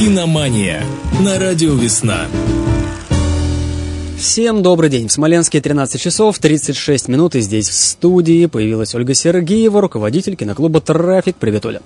Киномания на радио «Весна». Всем добрый день. В Смоленске 13 часов 36 минут, и здесь в студии появилась Ольга Сергеева, руководитель киноклуба «Трафик». Привет, Оля.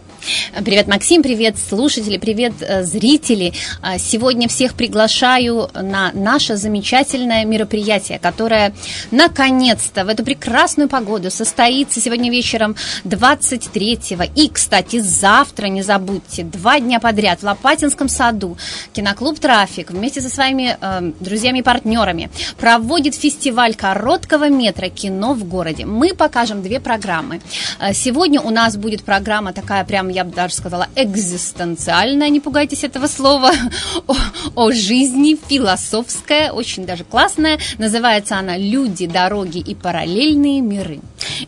Привет, Максим, привет, слушатели, привет, э, зрители. А, сегодня всех приглашаю на наше замечательное мероприятие, которое наконец-то в эту прекрасную погоду состоится сегодня вечером 23-го. И, кстати, завтра, не забудьте, два дня подряд в Лопатинском саду киноклуб «Трафик» вместе со своими э, друзьями и партнерами проводит фестиваль короткого метра кино в городе. Мы покажем две программы. Э, сегодня у нас будет программа такая, прям, я бы даже сказала, экзистенциальная, не пугайтесь этого слова, о, о жизни, философская, очень даже классная. Называется она «Люди, дороги и параллельные миры».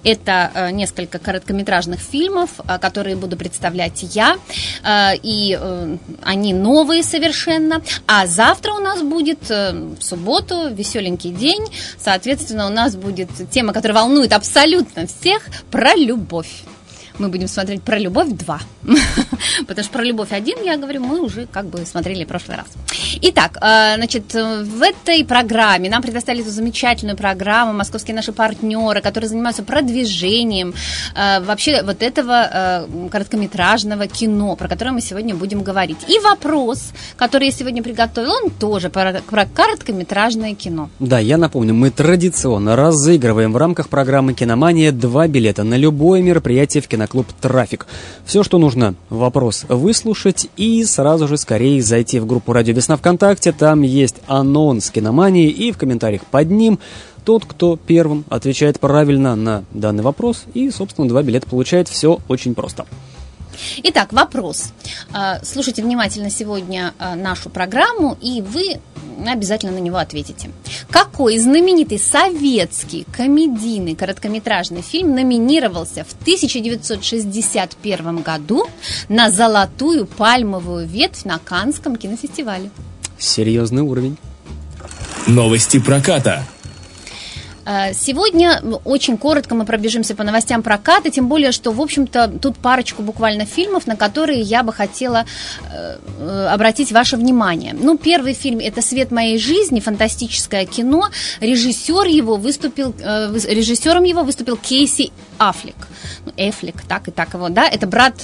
Это э, несколько короткометражных фильмов, э, которые буду представлять я, и они новые совершенно. А завтра у нас будет в субботу веселенький день. Соответственно, у нас будет тема, которая волнует абсолютно всех, про любовь мы будем смотреть про любовь 2. Потому что про любовь 1, я говорю, мы уже как бы смотрели в прошлый раз. Итак, э, значит, в этой программе нам предоставили эту замечательную программу московские наши партнеры, которые занимаются продвижением э, вообще вот этого э, короткометражного кино, про которое мы сегодня будем говорить. И вопрос, который я сегодня приготовил, он тоже про, про короткометражное кино. Да, я напомню, мы традиционно разыгрываем в рамках программы «Киномания» два билета на любое мероприятие в кино клуб «Трафик». Все, что нужно, вопрос выслушать и сразу же скорее зайти в группу «Радио Весна» ВКонтакте. Там есть анонс киномании и в комментариях под ним тот, кто первым отвечает правильно на данный вопрос и, собственно, два билета получает. Все очень просто. Итак, вопрос. А, слушайте внимательно сегодня а, нашу программу, и вы обязательно на него ответите. Какой знаменитый советский комедийный короткометражный фильм номинировался в 1961 году на золотую пальмовую ветвь на Канском кинофестивале? Серьезный уровень. Новости проката. Э, сегодня очень коротко мы пробежимся по новостям проката, тем более, что, в общем-то, тут парочку буквально фильмов, на которые я бы хотела э, э, обратить ваше внимание. Ну, первый фильм – это «Свет моей жизни», фантастическое кино. Режиссер его выступил, режиссером его выступил Кейси Аффлек. Ну, Эфлик, так и так его, да, это брат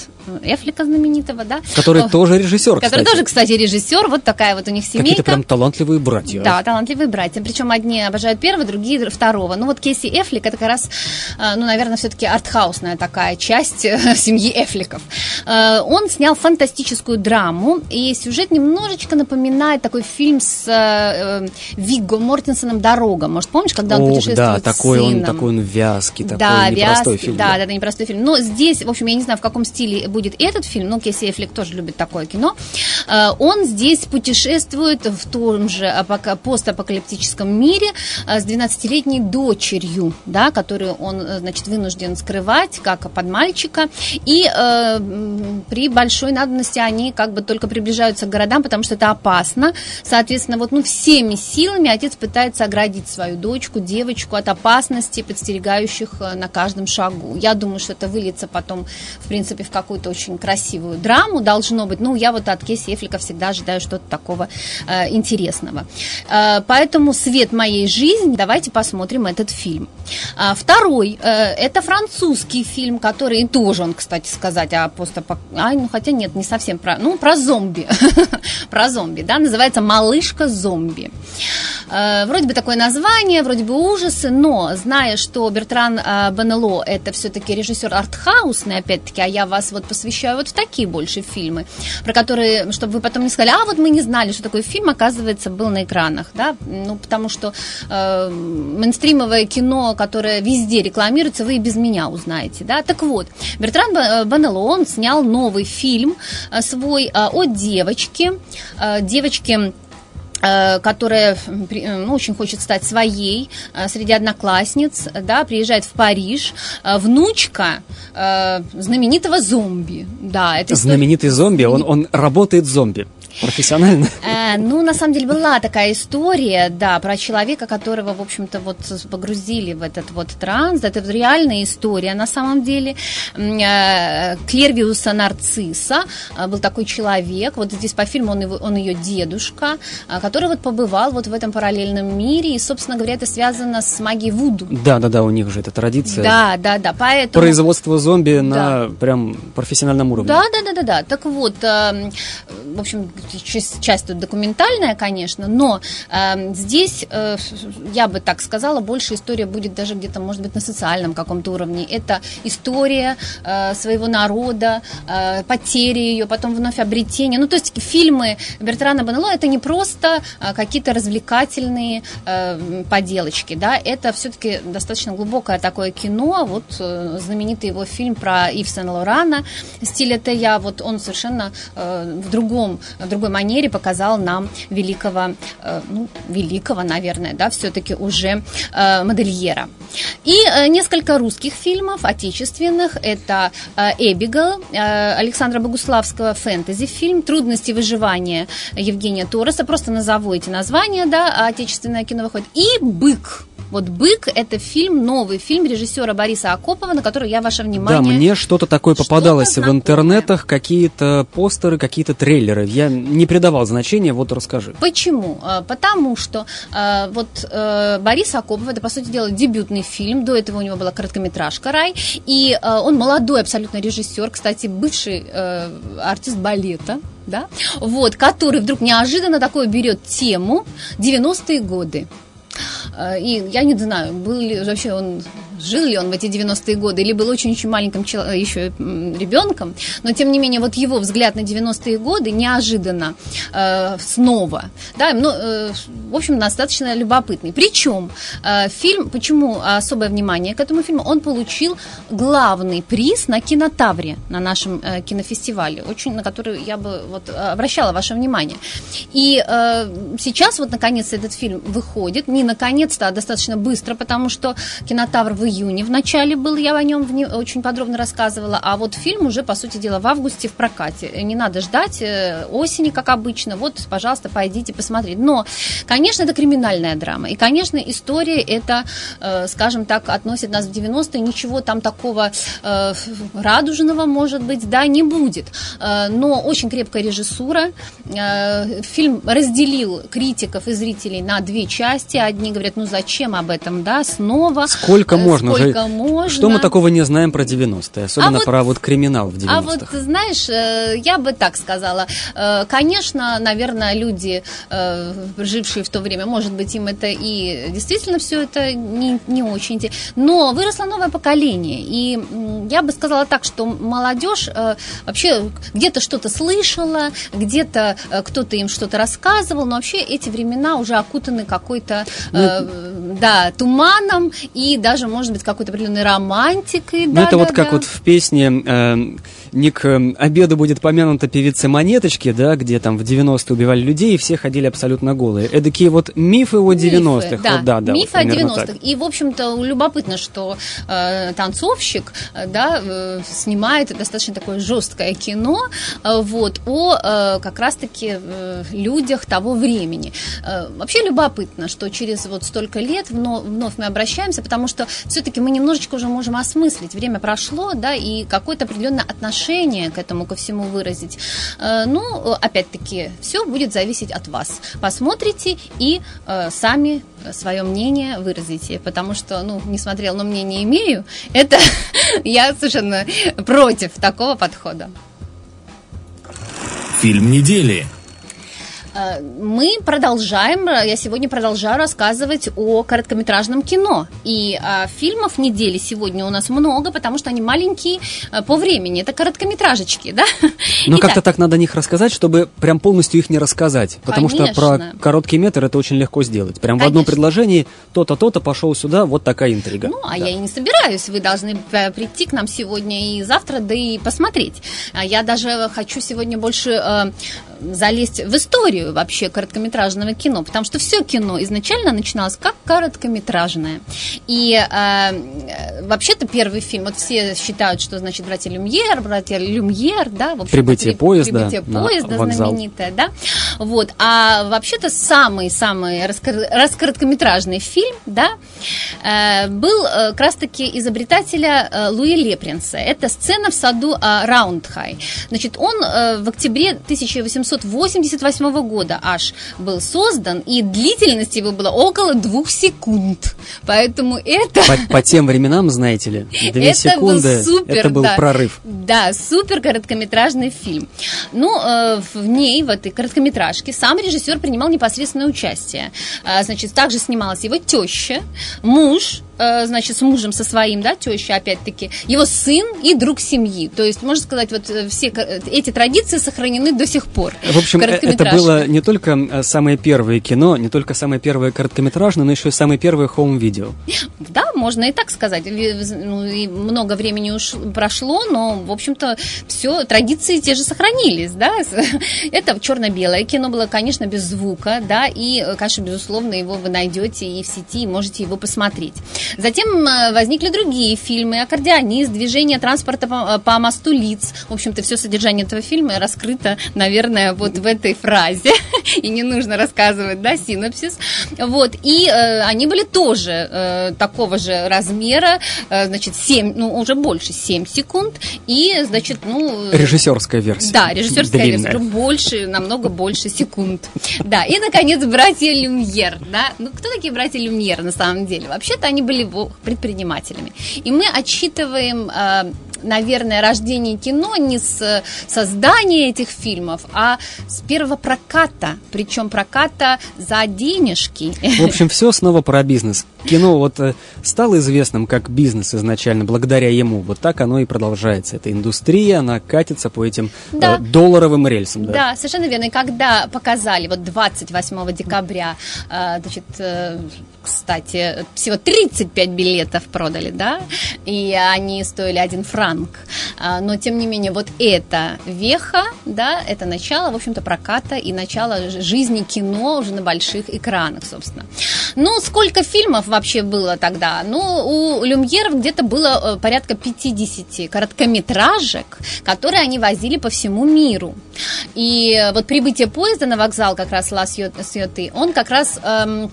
Эфлика знаменитого, да. Который тоже режиссер, Который кстати. тоже, кстати, режиссер, вот такая вот у них семейка. Какие-то прям талантливые братья. Да, талантливые братья, причем одни обожают первого, другие второго. Ну вот Кейси Эфлик, это как раз, э, ну, наверное, все-таки артхаусная такая часть э, семьи Эфликов. Э, он снял фантастическую драму, и сюжет немножечко напоминает такой фильм с Вигго Мортенсоном «Дорога». Может, помнишь, когда он Ох, путешествует да, такой с он, сыном? такой он вязкий, такой да, непростой вязкий, фильм. Да, да, да, непростой фильм. Но здесь, в общем, я не знаю, в каком стиле будет этот фильм, ну, Кейси Эфлик тоже любит такое кино. Он здесь путешествует в том же постапокалиптическом мире с 12-летней дочерью, да, которую он, значит, вынужден скрывать, как под мальчика. И э, при большой надобности они как бы только приближаются к городам, потому что это опасно. Соответственно, вот, ну, всеми силами отец пытается оградить свою дочку, девочку от опасности, подстерегающих на каждом шагу. Я думаю, что это выльется потом, в принципе, в какую-то очень красивую драму должно быть. Ну, я вот от Кейси Эфлика всегда ожидаю что-то такого э, интересного. Э, поэтому «Свет моей жизни» давайте посмотрим этот фильм. А, второй, э, это французский фильм, который тоже он, кстати сказать, а просто, а, ну хотя нет, не совсем про, ну про зомби, про зомби, да, называется «Малышка зомби». Э, вроде бы такое название, вроде бы ужасы, но зная, что Бертран э, Бенело это все-таки режиссер артхаусный, опять-таки, а я вас вот посвящаю вот в такие больше фильмы, про которые, чтобы вы потом не сказали, а вот мы не знали, что такой фильм, оказывается, был на экранах, да, ну потому что э, мейнстримовое кино, которое везде рекламируется, вы и без меня узнаете, да. Так вот, Бертран э, Бенело, он снял новый фильм э, свой о девочке, девочке которая ну, очень хочет стать своей среди одноклассниц, да, приезжает в Париж, внучка знаменитого зомби, да, это знаменитый зомби, он он работает зомби. Профессионально? Э, ну, на самом деле, была такая история, да, про человека, которого, в общем-то, вот погрузили в этот вот транс. Это реальная история, на самом деле. Э, Клервиуса Нарцисса э, был такой человек, вот здесь по фильму он, его, он ее дедушка, который вот побывал вот в этом параллельном мире, и, собственно говоря, это связано с магией Вуду. Да-да-да, у них же это традиция. Да, да, да, поэтому... Производство зомби да. на прям профессиональном уровне. Да, да, да, да, да. Так вот, в общем, часть тут документальная, конечно, но э, здесь, э, я бы так сказала, больше история будет даже где-то, может быть, на социальном каком-то уровне. Это история э, своего народа, э, потери ее, потом вновь обретение. Ну, то есть фильмы Бертрана Банело это не просто э, какие-то развлекательные э, поделочки, да, это все-таки достаточно глубокое такое кино. Вот э, знаменитый его фильм про Ив Сен-Лорана стиля Тея, вот он совершенно э, в другом, в другой манере показал нам великого, э, ну, великого, наверное, да, все-таки уже э, модельера. И э, несколько русских фильмов, отечественных. Это «Эбигал» Александра Богуславского, фэнтези-фильм, «Трудности выживания» Евгения Тороса. Просто назову эти названия, да, отечественное кино выходит. И «Бык» Вот «Бык» — это фильм, новый фильм режиссера Бориса Акопова, на который я ваше внимание... Да, мне что-то такое попадалось что в интернетах, какие-то постеры, какие-то трейлеры. Я не придавал значения, вот расскажи. Почему? А, потому что а, вот э, Борис Акопов, это, по сути дела, дебютный фильм, до этого у него была короткометражка «Рай», и а, он молодой абсолютно режиссер, кстати, бывший э, артист балета, да, вот, который вдруг неожиданно такое берет тему 90-е годы. Э, и я не знаю, был ли вообще он жил ли он в эти 90-е годы, или был очень-очень маленьким еще ребенком, но тем не менее вот его взгляд на 90-е годы неожиданно э, снова, да, ну, э, в общем, достаточно любопытный. Причем э, фильм, почему особое внимание к этому фильму, он получил главный приз на кинотавре на нашем э, кинофестивале, очень на который я бы вот обращала ваше внимание. И э, сейчас вот наконец этот фильм выходит, не наконец-то, а достаточно быстро, потому что кинотавр в июне в начале был, я о нем очень подробно рассказывала, а вот фильм уже, по сути дела, в августе в прокате. Не надо ждать э, осени, как обычно. Вот, пожалуйста, пойдите посмотреть. Но, конечно, это криминальная драма. И, конечно, история это, э, скажем так, относит нас в 90-е. Ничего там такого э, радужного, может быть, да, не будет. Но очень крепкая режиссура. Фильм разделил критиков и зрителей на две части. Одни говорят, ну зачем об этом, да, снова. Сколько можно? Можно же. можно. Что мы такого не знаем про 90-е, особенно а вот, про вот криминал в 90-х? А вот, знаешь, э, я бы так сказала. Э, конечно, наверное, люди, э, жившие в то время, может быть, им это и действительно все это не, не очень. Но выросло новое поколение. И я бы сказала так, что молодежь вообще где-то что-то слышала, где-то кто-то им что-то рассказывал, но вообще эти времена уже окутаны какой-то, ну, да, туманом и даже, может быть, какой-то определенной романтикой. Ну, да, это да, вот да. как вот в песне э, не к э, обеду будет помянута певица Монеточки, да, где там в 90-е убивали людей, и все ходили абсолютно голые. Эдакие вот мифы о 90-х. Да, вот, да, да, мифы вот, о 90-х. И, в общем-то, любопытно, что э, танцовщик, э, да, э, снимает достаточно такое жесткое кино, э, вот, о э, как раз-таки э, людях того времени. Э, вообще любопытно, что через вот столько лет вновь, вновь мы обращаемся, потому что все-таки мы немножечко уже можем осмыслить. Время прошло, да, и какое-то определенное отношение к этому, ко всему выразить. Э, ну, опять-таки, все будет зависеть от вас. Посмотрите и э, сами свое мнение выразите, потому что, ну, не смотрел, но мнение имею, это я совершенно против такого подхода. Фильм недели. Э, мы продолжаем, я сегодня продолжаю рассказывать о короткометражном кино. И а, фильмов недели сегодня у нас много, потому что они маленькие а, по времени. Это короткометражечки, да? Но как-то так надо о них рассказать, чтобы прям полностью их не рассказать. Потому Конечно. что про короткий метр это очень легко сделать. Прям Конечно. в одном предложении то-то, то-то пошел сюда, вот такая интрига. Ну, а да. я и не собираюсь. Вы должны прийти к нам сегодня и завтра, да и посмотреть. Я даже хочу сегодня больше залезть в историю вообще короткометражного кино, потому что все кино изначально начиналось как короткометражное. И э, вообще-то первый фильм, вот все считают, что значит братья Люмьер, братья Люмьер, да, в общем прибытие поезда, прибытие поезда знаменитое, да. Вот, а вообще-то самый-самый раскороткометражный фильм, да, э, был э, как раз-таки изобретателя э, Луи Лепринса. Это сцена в саду Раундхай. Значит, он в октябре 1888 года аж был создан, и длительность его была около двух секунд. Поэтому это... По, по тем временам, знаете ли, две это секунды, был супер, это был да, прорыв. Да, супер короткометражный фильм. Ну, в ней, в этой короткометражке, сам режиссер принимал непосредственное участие. Значит, также снималась его теща, муж, Э, значит, с мужем со своим, да, теща, опять-таки, его сын и друг семьи. То есть, можно сказать, вот э, все э, эти традиции сохранены до сих пор. В общем, это было не только самое первое кино, не только самое первое короткометражное, но еще и самое первое хоум-видео. Да, можно и так сказать. Ну, и много времени уж прошло, но, в общем-то, все, традиции те же сохранились, да. Это черно-белое кино было, конечно, без звука, да, и, конечно, безусловно, его вы найдете и в сети, и можете его посмотреть. Затем э, возникли другие фильмы «Аккордеонист», «Движение транспорта по, э, по мосту лиц». В общем-то, все содержание этого фильма раскрыто, наверное, вот в этой фразе. И не нужно рассказывать, да, синопсис. Вот. И э, они были тоже э, такого же размера, э, значит, 7, ну, уже больше 7 секунд. И, значит, ну... Режиссерская версия. Да, режиссерская Длинная. версия. Больше, намного больше секунд. Да, и, наконец, «Братья Люмьер». Да? Ну, кто такие «Братья Люмьер» на самом деле? Вообще-то они были предпринимателями. И мы отсчитываем э, наверное, рождение кино не с создания этих фильмов, а с первого проката, причем проката за денежки. В общем, все снова про бизнес. Кино вот э, стало известным как бизнес изначально, благодаря ему. Вот так оно и продолжается. Эта индустрия, она катится по этим э, да. долларовым рельсам. Да. да, совершенно верно. И когда показали вот 28 декабря, значит, кстати, всего 35 билетов продали, да, и они стоили один франк. А, но, тем не менее, вот это веха, да, это начало, в общем-то, проката и начало жизни кино уже на больших экранах, собственно. Ну, сколько фильмов вообще было тогда? Ну, у Люмьеров где-то было э, порядка 50 короткометражек, которые они возили по всему миру. И вот прибытие поезда на вокзал как раз Ла Сьоты, он как раз эм,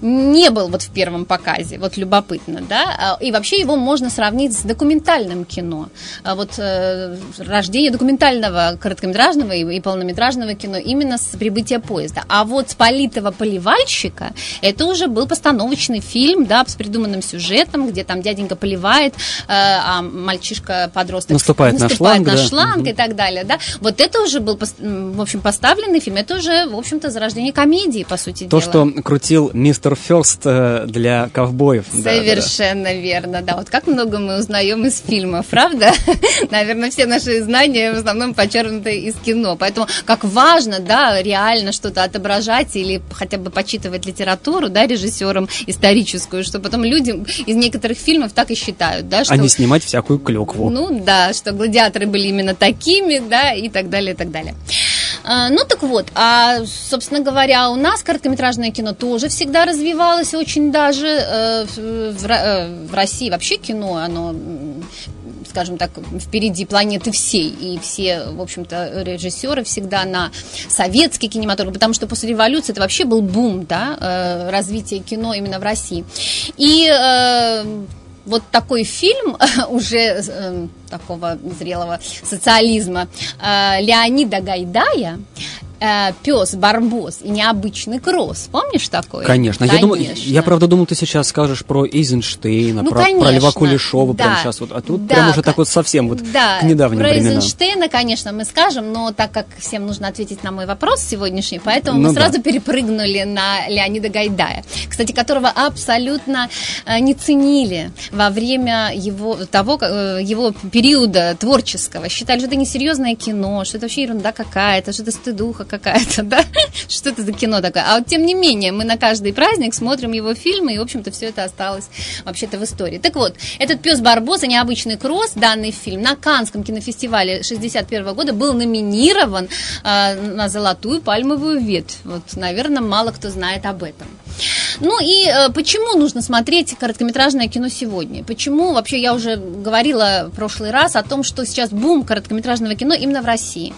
не был вот в первом показе, вот любопытно, да, а, и вообще его можно сравнить с документальным кино. А вот э, рождение документального короткометражного и, и полнометражного кино именно с прибытия поезда. А вот с политого поливальщика это уже был постановочный фильм, да, с придуманным сюжетом, где там дяденька поливает, э, а мальчишка-подросток наступает, наступает на шланг, на шланг да. и так далее, да. Вот это уже был, в общем, поставленный фильм, это уже, в общем-то, зарождение комедии, по сути То, дела. что крутил мистер Ферст э, для ковбоев. Совершенно да, да. верно, да. Вот как много мы узнаем из фильмов, правда? Наверное, все наши знания в основном подчеркнуты из кино. Поэтому как важно, да, реально что-то отображать или хотя бы почитывать литературу, да, режиссерам историческую, что потом люди из некоторых фильмов так и считают, да, что... А не снимать всякую клюкву. Ну да, что гладиаторы были именно такими, да, и так далее, и так далее. А, ну так вот, а, собственно говоря, у нас короткометражное кино тоже всегда развивалось очень даже э, в, э, в России. Вообще кино, оно скажем так, впереди планеты всей. И все, в общем-то, режиссеры всегда на советский кинематограф, потому что после революции это вообще был бум, да, э, развития кино именно в России. И вот такой фильм уже э, такого зрелого социализма э, Леонида Гайдая э, пес Барбос и необычный кросс. Помнишь такое? Конечно. конечно. Я, думаю, я правда думал, ты сейчас скажешь про Эйзенштейна, ну, про, конечно. про Льва Кулешова да. прямо сейчас. Вот, а тут да, прям уже так вот совсем вот да. к недавним про временам. Эйзенштейна, конечно, мы скажем, но так как всем нужно ответить на мой вопрос сегодняшний, поэтому ну, мы да. сразу перепрыгнули на Леонида Гайдая, кстати, которого абсолютно э, не ценили во время его, того, э, его периода творческого. Считали, что это несерьезное кино, что это вообще ерунда какая-то, что это стыдуха какая-то, да? Что это за кино такое? А вот тем не менее, мы на каждый праздник смотрим его фильмы, и, в общем-то, все это осталось вообще-то в истории. Так вот, этот пес Барбоса, необычный кросс, данный фильм на Канском кинофестивале 61 года был номинирован э, на золотую пальмовую ветвь. Вот, наверное, мало кто знает об этом. Ну и э, почему нужно смотреть короткометражное кино сегодня? Почему, вообще, я уже говорила в прошлый раз о том, что сейчас бум короткометражного кино именно в России.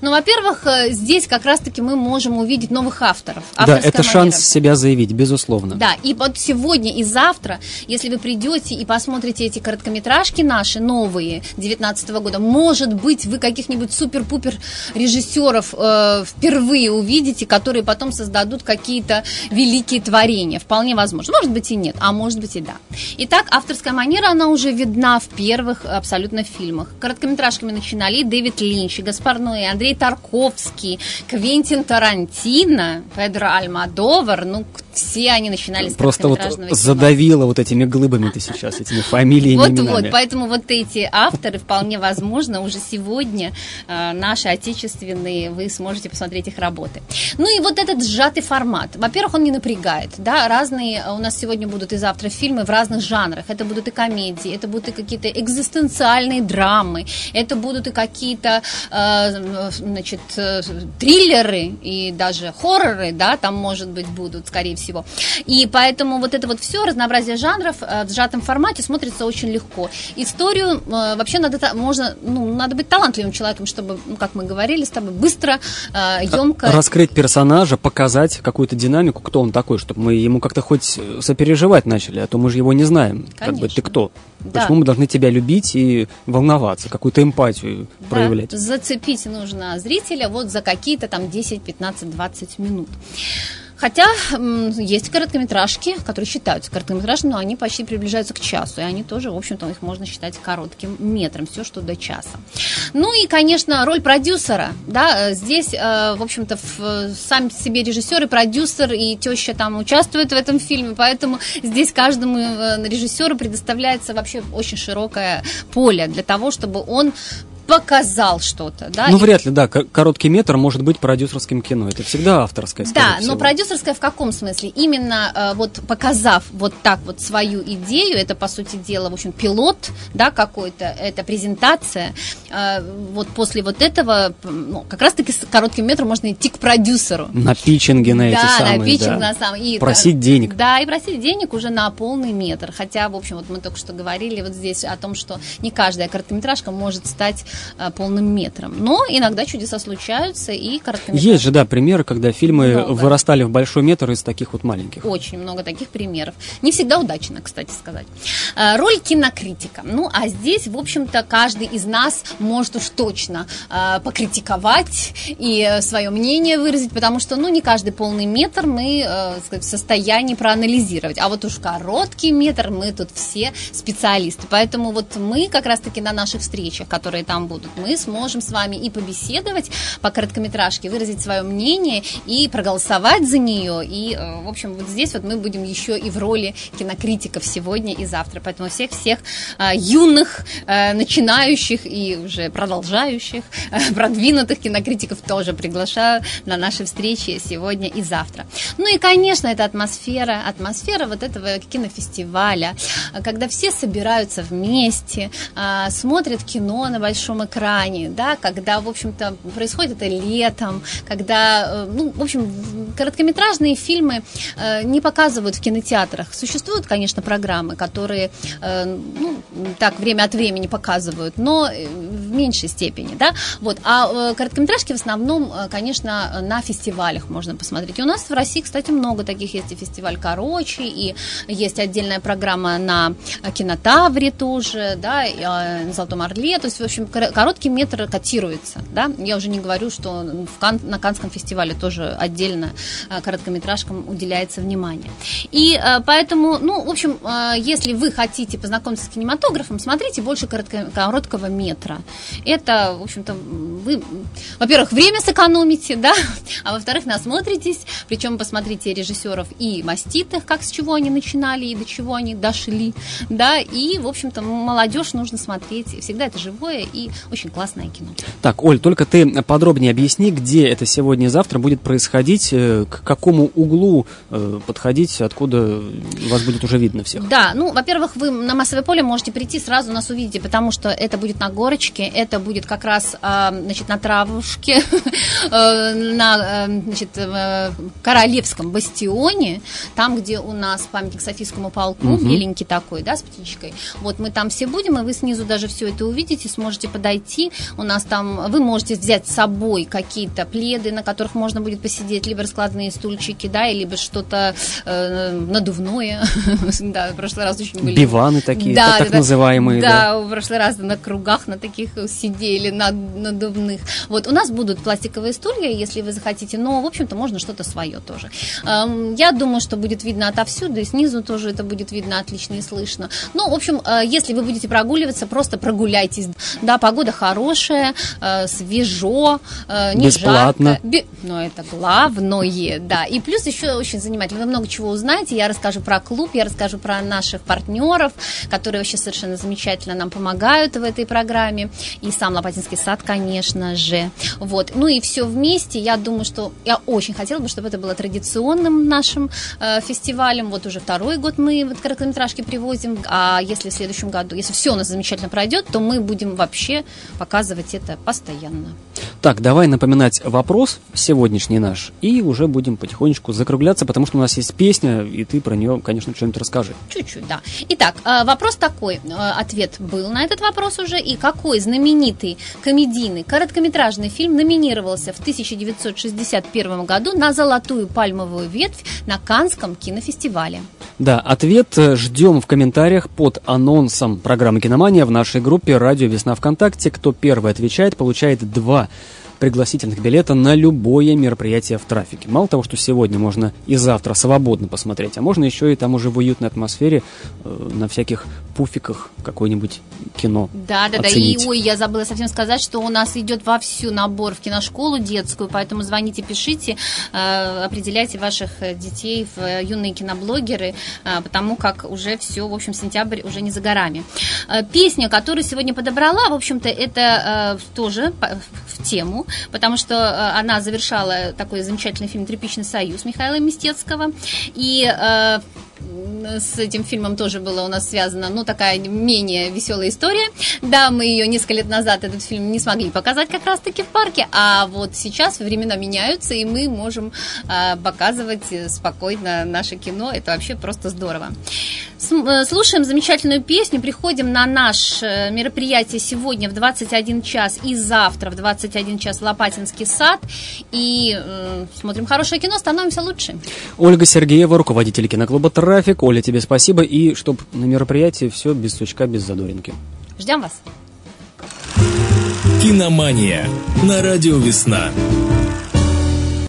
Ну, во-первых, э, здесь как раз-таки мы можем увидеть новых авторов. Да, это манера. шанс себя заявить, безусловно. Да, и вот сегодня и завтра, если вы придете и посмотрите эти короткометражки наши, новые, 19 года, может быть, вы каких-нибудь супер-пупер режиссеров э, впервые увидите, которые потом создадут какие-то великие творения. Вполне возможно. Может быть и нет, а может быть и да. Итак, авторская манера, она уже видна в первых абсолютно фильмах. Короткометражками начинали Дэвид Линч, Гаспар Ноэ, Андрей Тарковский, Квентин Тарантино, Педро Альмадовар, ну, все они начинали с Просто вот кино. задавило вот этими глыбами ты сейчас, этими фамилиями, Вот, вот, поэтому вот эти авторы, вполне возможно, уже сегодня э, наши отечественные, вы сможете посмотреть их работы. Ну и вот этот сжатый формат. Во-первых, он не напрягает, да, разные у нас сегодня будут и завтра фильмы в разных жанрах. Это будут и комедии, это будут и какие-то экзистенциальные драмы, это будут и какие-то, э, значит, э, триллеры и даже хорроры, да, там, может быть, будут, скорее всего. И поэтому вот это вот все, разнообразие жанров э, в сжатом формате смотрится очень легко. Историю э, вообще надо, можно, ну, надо быть талантливым человеком, чтобы, ну, как мы говорили с тобой, быстро, емко... Э, Раскрыть персонажа, показать какую-то динамику, кто он такой, чтобы мы ему как-то хоть сопереживать начали, а то мы же его не знаем. Конечно. Как бы ты кто? Да. Почему мы должны тебя любить и волноваться, какую-то эмпатию да. проявлять? Зацепить нужно зрителя вот за какие-то там 10, 15, 20 минут. Хотя есть короткометражки, которые считаются короткометражными, но они почти приближаются к часу, и они тоже, в общем-то, их можно считать коротким метром, все, что до часа. Ну и, конечно, роль продюсера, да, э, здесь, э, в общем-то, сам себе режиссер и продюсер, и теща там участвуют в этом фильме, поэтому здесь каждому э, режиссеру предоставляется вообще очень широкое поле для того, чтобы он показал что-то, да? Ну, вряд ли, да. Короткий метр может быть продюсерским кино. Это всегда авторское, Да, всего. но продюсерское в каком смысле? Именно э, вот показав вот так вот свою идею, это, по сути дела, в общем, пилот, да, какой-то, это презентация. Э, вот после вот этого, ну, как раз-таки с коротким метром можно идти к продюсеру. На питчинге на эти да, самые, на питчинг, да. на самые. И, просить денег. Да, и просить денег уже на полный метр. Хотя, в общем, вот мы только что говорили вот здесь о том, что не каждая короткометражка может стать Э, полным метром. Но иногда чудеса случаются и короткометражки. Есть же, да, примеры, когда фильмы много. вырастали в большой метр из таких вот маленьких. Очень много таких примеров. Не всегда удачно, кстати сказать. Э, роль кинокритика. Ну, а здесь, в общем-то, каждый из нас может уж точно э, покритиковать и свое мнение выразить, потому что, ну, не каждый полный метр мы сказать, в состоянии проанализировать. А вот уж короткий метр мы тут все специалисты. Поэтому вот мы как раз-таки на наших встречах, которые там будут, мы сможем с вами и побеседовать по короткометражке, выразить свое мнение и проголосовать за нее. И, э, в общем, вот здесь вот мы будем еще и в роли кинокритиков сегодня и завтра. Поэтому всех-всех э, юных, э, начинающих и уже продолжающих, продвинутых кинокритиков тоже приглашаю на наши встречи сегодня и завтра. Ну и, конечно, это атмосфера, атмосфера вот этого кинофестиваля, когда все собираются вместе, смотрят кино на большом экране, экране, да, когда, в общем-то, происходит это летом, когда, э, ну, в общем, короткометражные фильмы э, не показывают в кинотеатрах. Существуют, конечно, программы, которые, э, ну, так, время от времени показывают, но в меньшей степени, да, вот, а короткометражки в основном, конечно, на фестивалях можно посмотреть. И у нас в России, кстати, много таких есть, и фестиваль «Короче», и есть отдельная программа на кинотавре тоже, да, на «Золотом орле», то есть, в общем, короткий метр котируется, да, я уже не говорю, что в Кан, на Канском фестивале тоже отдельно э, короткометражкам уделяется внимание. И э, поэтому, ну, в общем, э, если вы хотите познакомиться с кинематографом, смотрите больше коротко, короткого метра. Это, в общем-то, вы, во-первых, время сэкономите, да, а во-вторых, насмотритесь, причем посмотрите режиссеров и маститых, как с чего они начинали и до чего они дошли, да, и, в общем-то, молодежь нужно смотреть, всегда это живое и очень классное кино. Так, Оль, только ты подробнее объясни, где это сегодня и завтра будет происходить, э, к какому углу э, подходить, откуда вас будет уже видно всех. Да, ну, во-первых, вы на массовое поле можете прийти, сразу нас увидите, потому что это будет на горочке, это будет как раз, а, значит, на травушке, на, значит, Королевском бастионе, там, где у нас памятник Софийскому полку, угу. беленький такой, да, с птичкой. Вот мы там все будем, и вы снизу даже все это увидите, сможете подойти. У нас там, вы можете взять с собой какие-то пледы, на которых можно будет посидеть, либо раскладные стульчики, да, либо что-то э, надувное. да, в прошлый раз очень были. Биваны такие, да, так, да, называемые. Да, в прошлый раз на кругах на таких сидели, на надувных. Вот, у нас будут пластиковые стулья, если вы захотите, но, в общем-то, можно что-то свое тоже. Эм, я думаю, что будет видно отовсюду, и снизу тоже это будет видно отлично и слышно. Ну, в общем, э, если вы будете прогуливаться, просто прогуляйтесь. Да, погода хорошая, э, свежо, э, не Бесплатно. жарко. Бе... Но это главное, да. И плюс еще очень занимательно. Вы много чего узнаете. Я расскажу про клуб, я расскажу про наших партнеров, которые вообще совершенно замечательно нам помогают в этой программе. И сам Лопатинский сад, конечно же. Вот. Ну и все вместе. Я думаю, что я очень хотела бы, чтобы это было традиционным нашим э, фестивалем. Вот уже второй год мы вот короткометражки привозим. А если в следующем году, если все у нас замечательно пройдет, то мы будем вообще показывать это постоянно. Так, давай напоминать вопрос сегодняшний наш, и уже будем потихонечку закругляться, потому что у нас есть песня, и ты про нее, конечно, что-нибудь расскажи. Чуть-чуть, да. Итак, э, вопрос такой, э, ответ был на этот вопрос уже, и какой знаменитый комедийный короткометражный фильм номинировался в 1961 году на «Золотую пальмовую ветвь» на Канском кинофестивале? Да, ответ э, ждем в комментариях под анонсом программы «Киномания» в нашей группе «Радио Весна ВКонтакте». Кто первый отвечает, получает два пригласительных билета на любое мероприятие в трафике. Мало того, что сегодня можно и завтра свободно посмотреть, а можно еще и там уже в уютной атмосфере э, на всяких пуфиках какое-нибудь кино Да, да, оценить. да. И, ой, я забыла совсем сказать, что у нас идет вовсю набор в киношколу детскую, поэтому звоните, пишите, э, определяйте ваших э, детей в э, юные киноблогеры, э, потому как уже все, в общем, сентябрь уже не за горами. Э, песня, которую сегодня подобрала, в общем-то, это э, тоже в тему потому что э, она завершала такой замечательный фильм «Тряпичный союз» Михаила Мистецкого. И э, с этим фильмом тоже была у нас связана, ну, такая менее веселая история. Да, мы ее несколько лет назад, этот фильм, не смогли показать как раз-таки в парке, а вот сейчас времена меняются, и мы можем э, показывать спокойно наше кино. Это вообще просто здорово. Э, слушаем замечательную песню, приходим на наше мероприятие сегодня в 21 час и завтра в 21 час Лопатинский сад. И э, смотрим хорошее кино, становимся лучше. Ольга Сергеева, руководитель киноклуба «Трафик». Оля, тебе спасибо. И чтобы на мероприятии все без сучка, без задоринки. Ждем вас. Киномания на радио «Весна».